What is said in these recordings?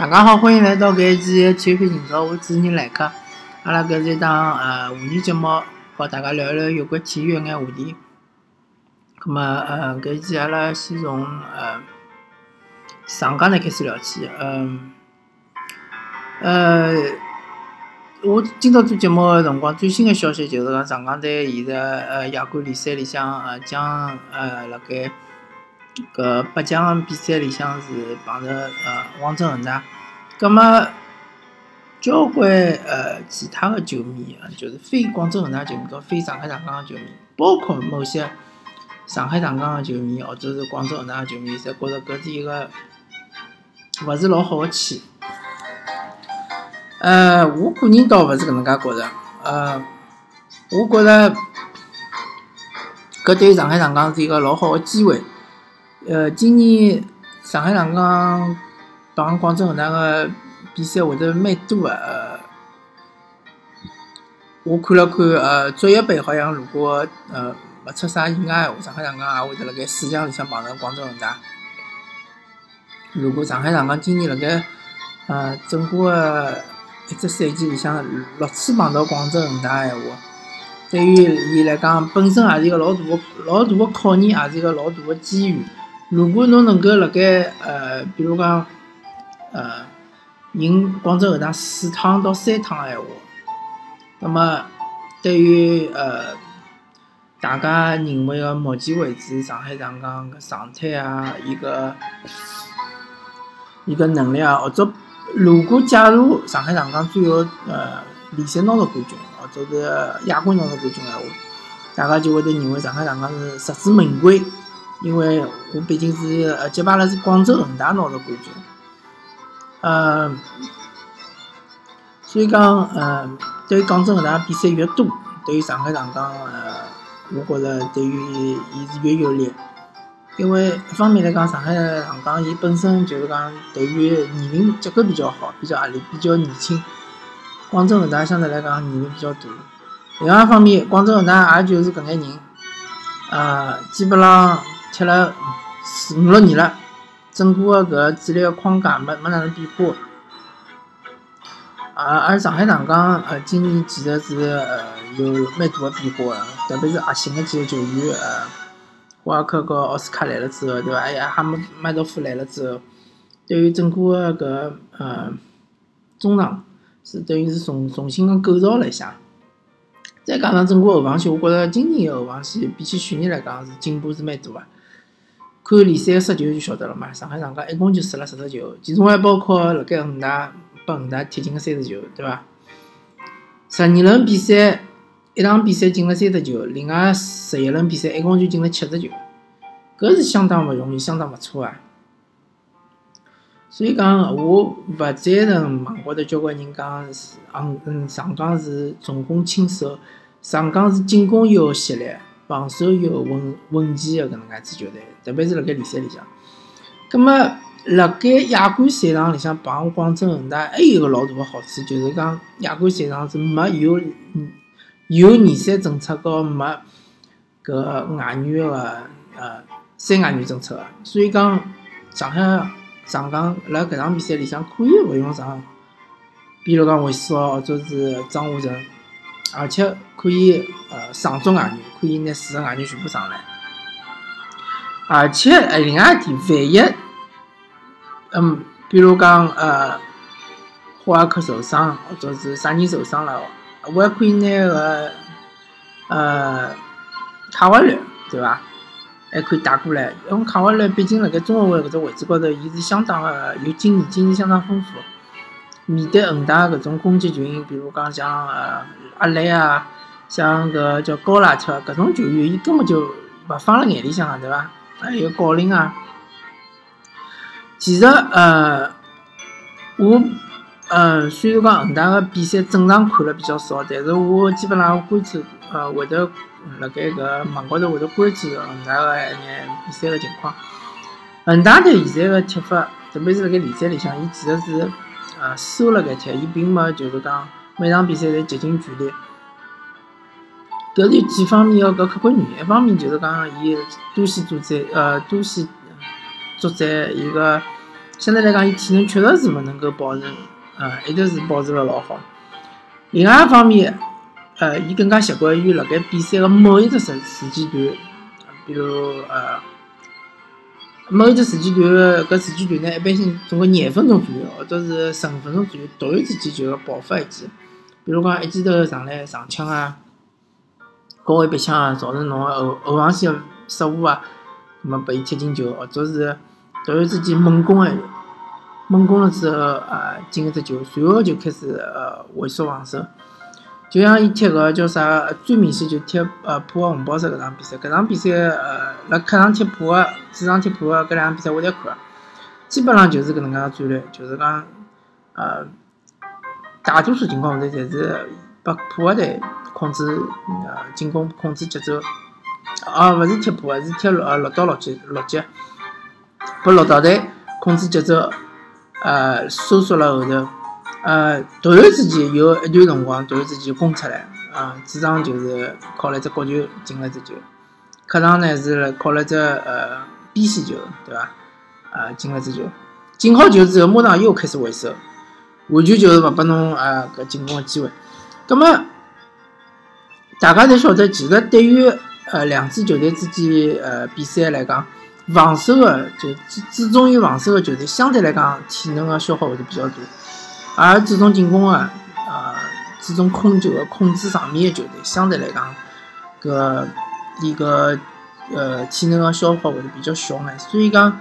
大家好，欢迎来到搿一期体育频道，我主持人来客。阿拉搿是一档呃妇女节目，和大家聊一聊有关体育一眼话题。葛末呃搿一期阿拉先从呃上港呢开始聊起。嗯呃，我今朝做节目个辰光，最新个消息就是讲上港队现在呃亚冠联赛里向呃将呃辣盖。搿八强比赛里向是碰着呃广州恒大，葛末交关呃其他的球迷啊，就是非广州恒大球迷和非上海上港的球迷，包括某些上海上港的球迷或者是广州恒大的球迷，侪觉着搿是一个勿是老好个签。呃，我个人倒勿是搿能介觉着，呃，我觉着搿对上海上港是一个老好个机会。呃，今年上海上港帮广州恒大个比赛会得蛮多个。我看了看，呃，足协杯好像如果呃勿出啥意外话，上海上港也会得辣盖四强里向碰着广州恒大。如果上海上港今年辣盖呃整个个一只赛季里向六次碰到广州恒大闲话，对于伊来讲，本身也是一个老大个老大个考验，也是一个老大个机遇。如果侬能够辣盖呃，比如讲呃，赢广州恒大四趟到三趟闲话，那么对于呃大家认为个目前为止上海上港个状态啊，一个一个能力啊，或者如果假如上海上港最后呃联赛拿到冠军，或者是亚冠拿到冠军闲话，大家就会得认为上海上港是实至名归。因为我毕竟是呃接巴了是广州恒大拿到冠军，呃，所以讲呃，对于广州恒大比赛越多，对于上海上港呃，我觉着对于伊是越有利。因为一方面来讲，上海上港伊本身就是讲对于年龄结构比较好，比较合理，比较年轻。广州恒大相对来讲年龄比较大。另外一方面，广州恒大也就是搿眼人，呃，基本上。踢了四五六年了，整个个搿纪律个框架没没哪能变化。而而上海上港呃今年其实是呃有蛮大个变化个，特别是核心的几个球员呃，沃尔克和奥斯卡来了之后，对伐？还有哈姆麦多夫来了之后，对于整个个搿呃中场是等于是重重新个构造了一下。再加上整个后防线，我觉着今年的后防线比起去年来讲是进步是蛮大个。看联赛个失球就晓得了嘛，上海上港一共就失了十只球，其中还包括辣盖恒大帮恒大踢进个三十球，对伐？十二轮比赛，一场比赛进了三十球，另外十一轮比赛一共就进了七十球，搿是相当勿容易，相当勿错啊。所以讲，我勿赞成网高头交关人讲是，嗯，上港是重攻轻守，上港是进攻有吸力。防守有稳稳健个搿能介支球队，特别是辣盖联赛里向。葛末辣盖亚冠赛场里向帮广州恒大，还有个老大个好处，就是讲亚冠赛场是没有有联赛政策和没搿外援个呃三外援政策个，所以讲上海上港辣搿场比赛里向可以勿用上，比如讲韦世豪或者是张华成。而且可以呃上足外援，可以拿四个外援全部上来。而且呃另外一点，万一嗯，比如讲呃霍尔克受伤，或者是啥人受伤了，我还可以拿个呃卡瓦略，对伐？还可以带过来。因为卡瓦略毕竟辣盖中后卫搿只位置高头，伊是相当个有经验，经验相当丰富。面对恒大搿种攻击群，比如讲像呃阿雷啊，像搿叫高拉特搿种球员，伊根本就勿放辣眼里向个，对伐？还有郜林啊，其实呃，我呃虽然讲恒大个比赛正常看了比较少，但是我基本上关注呃会得辣盖搿网高头会得关注恒大个一眼比赛个情况。恒大队现在个踢法，特别是辣盖联赛里向，伊其实是。啊，收了搿踢，伊并没就是讲每场比赛侪竭尽全力。搿是有几方面个搿客观原因，一方面就是讲伊多线作战，呃，多线作战一个相对来讲，伊体能确实是勿能够保持，呃，一直是保持了老好。另外一方面，呃，伊更加习惯于辣盖比赛个某一只时时间段，比如呃，某一只时间段搿时间段呢，一般性总归廿分钟左右，或者是十五分钟左右，突然之间就要爆发一记，比如讲一记头上来上枪啊。高位逼抢啊，造成侬后后防线失误啊，那么被伊踢进球，或者是突然之间猛攻个，猛攻了之后啊，进一只球，随后就开始呃萎缩防守。就像伊踢个叫啥，最明显就踢呃普和红宝石搿场比赛，搿场比赛呃辣客场踢普个，主场踢普个搿两场比赛我侪看，基本上就是搿能介个战略，就是讲呃大多数情况下头侪是把普个队。控制呃进攻，控制节奏，啊，勿是踢步啊，是踢六呃六到六级六级，拨六道队控制节奏，呃收缩了后头，呃突然之间有一段辰光突然之间攻出来，啊主场就是靠了只角球进了只球，客场呢是靠了只呃边线球，对伐？啊进了只球，进好球之后马上又开始回收，完全就是勿拨侬啊搿进攻个机会，葛末。大家侪晓得，其实对于呃两支球队之间呃比赛来讲，防守的就注注重于防守的球队，相对来讲体能的消耗会得比较大；而注重进攻的呃注重控球的控制上面的球队，相对来讲，搿伊个呃体能的消耗会得比较小眼。所以讲，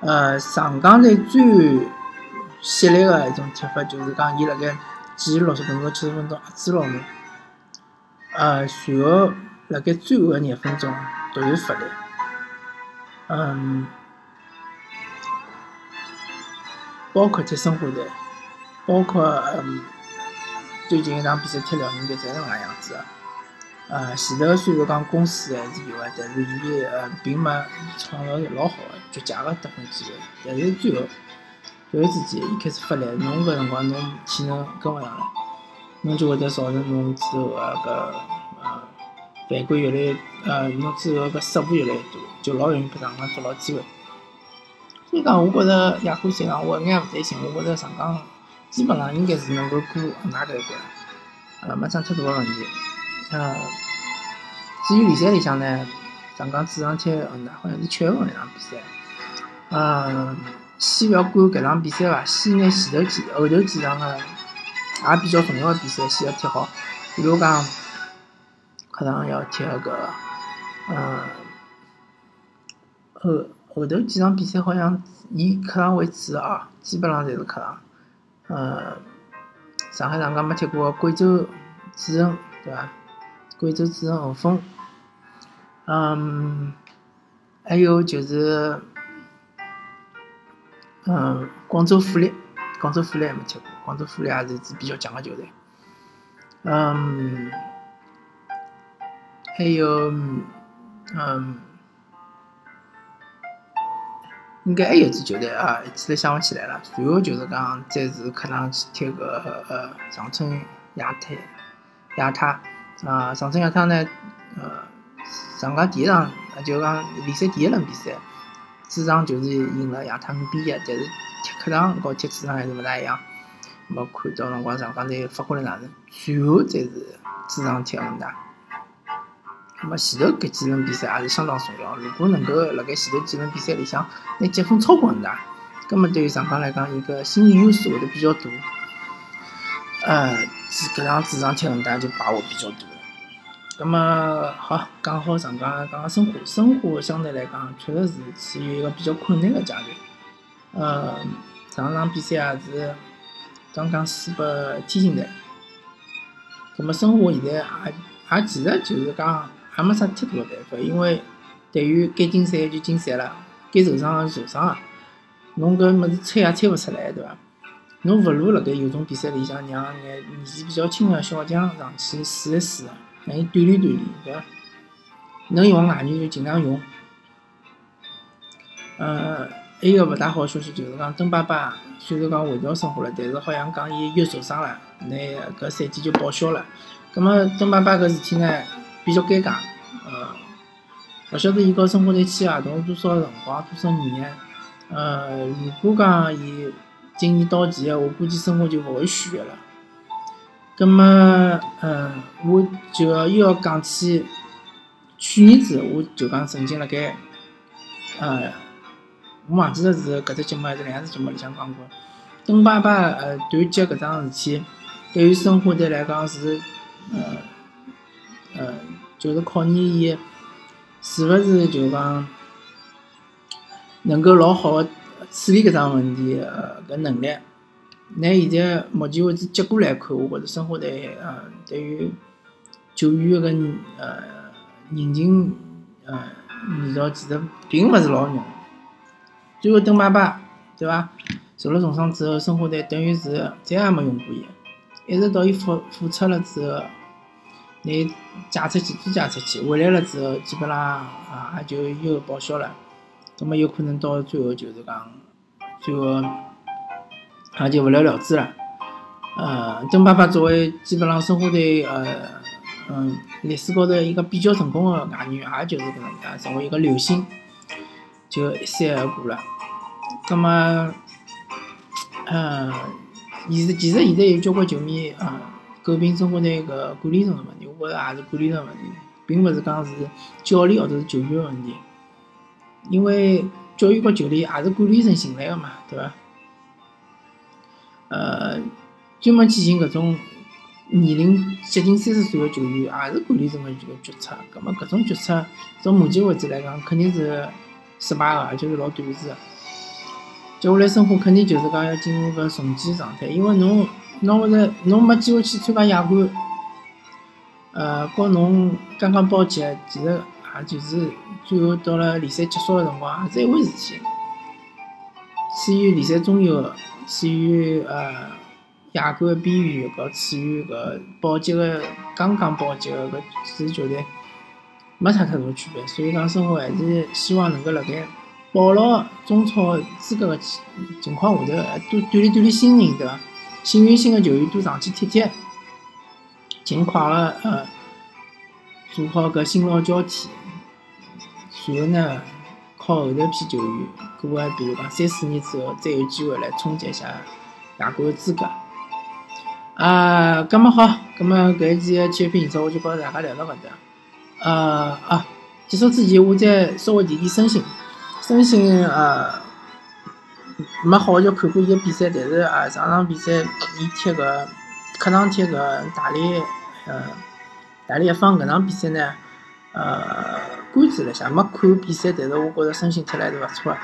呃上港队最犀利的一种踢法，就是讲伊辣盖前六十分钟、七十分钟压制牢侬。呃，随后辣盖最后廿分钟突然发力，嗯，包括踢申花队，包括最近一场比赛踢辽宁队，侪是搿能样子个。呃，前头虽然讲攻势还是有个，但是伊呃并没创造老好的绝佳的得分机会。但是最后突然之间伊开始发力，侬搿辰光侬体能跟勿上了。侬就会得造成侬之后啊搿呃犯规越来越呃侬之后搿失误越来越多，就老容易被上港捉牢机会。所以讲，我觉着亚冠赛场我一眼勿担心，我觉着上港基本上应该是能够过拿搿一关，呃没啥太大个问题。呃，至于联赛里向呢，上港主场踢恒大好像是七月份一场比赛，呃，先勿要管搿场比赛伐，先拿前头几后头几场个。也比较重要的比赛先要踢好，比如讲客场要踢那个，嗯，后后头几场比赛好像以客场为主啊，基本上侪是客场。嗯，上海上港没踢过贵州主城，对伐？贵州主城恒丰，嗯，还有就是，嗯，广州富力。广州富力还没踢过，广州富力也是一支比较强的球队。嗯，还有，嗯，应该还有支球队啊，一记头想勿起来了。随后就是讲，再是客场去踢个呃长春亚泰，亚泰啊，长春亚泰呢，呃，上个第一场就讲联赛第一轮比赛，主场就是赢了亚泰五比一，但是。踢客场和踢主场还是勿大一样，没看到辰光上港队发挥了哪能，最后才是主场踢恒大。那么前头搿几轮比赛也是相当重要，如果能够辣盖前头几轮比赛里向拿积分超过恒大，那么对于上港来讲，伊个心理优势会得比较大。呃，搿场主场踢恒大就把握比较大。葛末好，讲好上港，讲讲申花，申花相对来讲确实是处于一个比较困难个阶段。呃，上场比赛也是刚刚输拨天津队，葛末申花现在也也其实就是讲也没啥太大个办法，因为队员该进赛就进赛了，该受伤个受伤个，侬搿物事猜也猜勿出来，对伐？侬勿如辣盖有种比赛里向让眼年纪比较轻个小将上去试一试，让伊锻炼锻炼，对伐？能用外语就尽量用，呃。还有个勿大好消息，就是讲邓爸爸虽然讲回到生活了，但是好像讲伊又受伤了，那搿赛季就报销了。葛末邓爸爸搿事体呢比较尴尬，呃，勿晓得伊和申花队签合同多少辰光，多少年，呃，如果讲伊今年到期，我估计申花就勿会续约了。葛么，呃，我就要又要讲起去年子，我就讲曾经辣盖，呃，我忘记了是搿只节目还是两只节目里向讲过，邓爸爸呃断脚搿桩事体，对于申花队来讲是，呃，呃，就是考验伊是勿是就讲。能够老好个处理搿桩问题，呃，搿能力。拿现在目前为止结果来看，我觉着申花队，呃，对于球员个呃人情，呃，味道其实并勿是老浓。最后邓爸爸，对伐？受了重伤之后，申花队等于是再也没用过伊，一直到伊复复出了之后，拿伊借出去，再借出去，回来了之后，基本上啊就又报销了。那么有可能到最后就是讲，最后也就不了了之了。呃，邓爸爸作为基本上申花队呃嗯历史高头一个比较成功的外援，也就是搿能介成为一个流星，就一闪而过了。那么，呃，其实其实现在有交关球迷啊诟病申花队个管理层的问题，我觉着也是管理层问题，并勿是讲是教练或者是球员问题。因为教育和球练也是管理层寻来的嘛，对伐？呃，专门去寻搿种年龄接近三十岁的球员，也是管理层的这个决策。葛末搿种决策，从目前为止来讲，肯定是失败的，而且是老短视的。接下来生活肯定就是讲要进入个重建状态，因为侬侬或者侬没机会去参加亚冠，呃，告侬刚刚保级，其实。也就是最后到了联赛结束的辰光，也是一回事体。处于联赛中游，处于呃亚冠边缘，和处于搿保级的刚刚保级的搿几支球队，没啥太大区别。所以讲，申花还是希望能够辣盖保牢中超资格的情况下头，多锻炼锻炼新人，对伐？幸运星的球员多上去踢踢，尽快的呃做好搿新老交替。随后呢，靠后头批球员，过个比如讲三四年之后，再有机会来冲击一下亚冠资格。啊，咁么好，咁么搿一期的体育评测我就帮大家聊到搿搭。呃啊，结束之前我再稍微提提申鑫，申鑫呃没好叫看过伊个比赛，但是啊上场比赛伊踢个客场踢个大连呃大连一方搿场比赛呢，呃。关注了一下，没看比赛，但是我觉着申鑫踢了还是勿错的，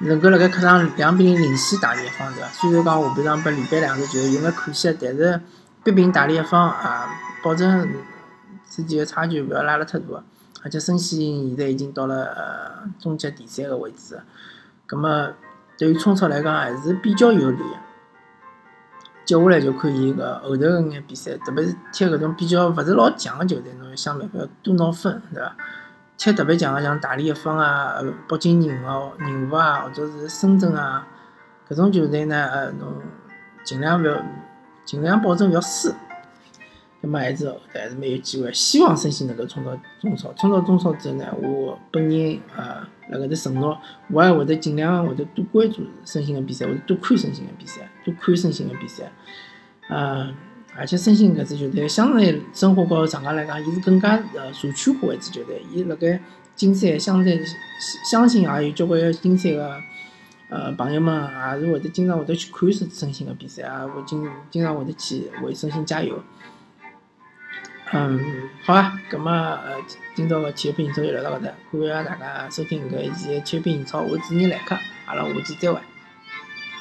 能够辣盖客场两比零领先大连一方，对伐？虽然讲下半场被连扳两个球有眼可惜，但是逼平大连一方啊，保证之间的差距勿要拉了太大。而且申鑫现在已经到了呃终极第三个位置，葛么对于冲超来讲还是比较有利的。接下来就看伊个后头个眼比赛，特别是踢搿种比较勿是老强个球队，侬想办法多拿分，对伐？踢特别强个，像大连一方啊、北京人哦、人和啊，或者是深圳啊，搿种球队呢，呃，侬尽量勿要，尽量保证勿要输。那么还是还是蛮有机会，希望申鑫能够冲到中超。冲到中超之后呢，我本人呃辣搿搭承诺，我还会得尽量会得多关注申鑫个比赛，会得多看申鑫个比赛，多看申鑫个比赛，呃。而且申鑫搿支球队，相对申花和上港来讲，伊是更加呃社区化一支球队。伊辣盖竞赛，相对相信也有交关金山个呃朋友们，也是会得经常会得去看申申鑫个比赛，也会经经常会得去为申鑫加油。嗯，好啊，葛末呃今朝个体育评测就聊到搿搭，感谢大家收听搿一期体育评超，我是主持人来客，阿拉下期再会。